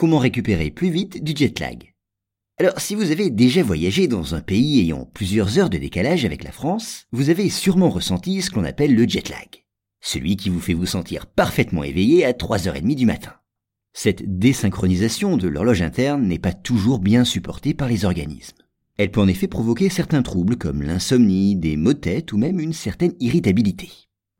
comment récupérer plus vite du jet lag? Alors, si vous avez déjà voyagé dans un pays ayant plusieurs heures de décalage avec la France, vous avez sûrement ressenti ce qu'on appelle le jet lag. Celui qui vous fait vous sentir parfaitement éveillé à 3h30 du matin. Cette désynchronisation de l'horloge interne n'est pas toujours bien supportée par les organismes. Elle peut en effet provoquer certains troubles comme l'insomnie, des maux de tête ou même une certaine irritabilité.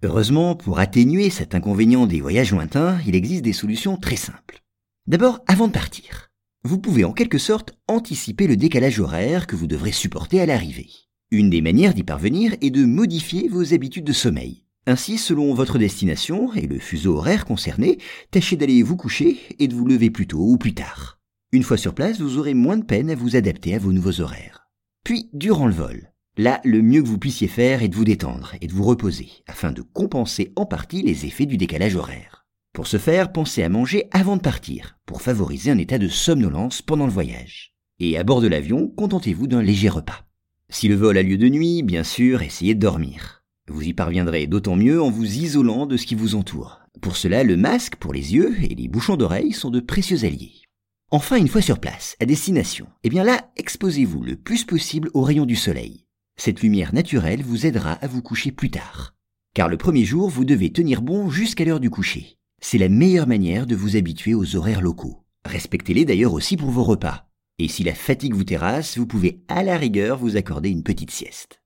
Heureusement, pour atténuer cet inconvénient des voyages lointains, il existe des solutions très simples. D'abord, avant de partir, vous pouvez en quelque sorte anticiper le décalage horaire que vous devrez supporter à l'arrivée. Une des manières d'y parvenir est de modifier vos habitudes de sommeil. Ainsi, selon votre destination et le fuseau horaire concerné, tâchez d'aller vous coucher et de vous lever plus tôt ou plus tard. Une fois sur place, vous aurez moins de peine à vous adapter à vos nouveaux horaires. Puis, durant le vol, là, le mieux que vous puissiez faire est de vous détendre et de vous reposer, afin de compenser en partie les effets du décalage horaire. Pour ce faire, pensez à manger avant de partir, pour favoriser un état de somnolence pendant le voyage. Et à bord de l'avion, contentez-vous d'un léger repas. Si le vol a lieu de nuit, bien sûr, essayez de dormir. Vous y parviendrez d'autant mieux en vous isolant de ce qui vous entoure. Pour cela, le masque pour les yeux et les bouchons d'oreilles sont de précieux alliés. Enfin, une fois sur place, à destination, eh bien là, exposez-vous le plus possible aux rayons du soleil. Cette lumière naturelle vous aidera à vous coucher plus tard. Car le premier jour, vous devez tenir bon jusqu'à l'heure du coucher. C'est la meilleure manière de vous habituer aux horaires locaux. Respectez-les d'ailleurs aussi pour vos repas. Et si la fatigue vous terrasse, vous pouvez à la rigueur vous accorder une petite sieste.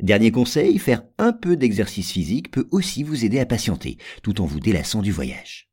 Dernier conseil, faire un peu d'exercice physique peut aussi vous aider à patienter, tout en vous délassant du voyage.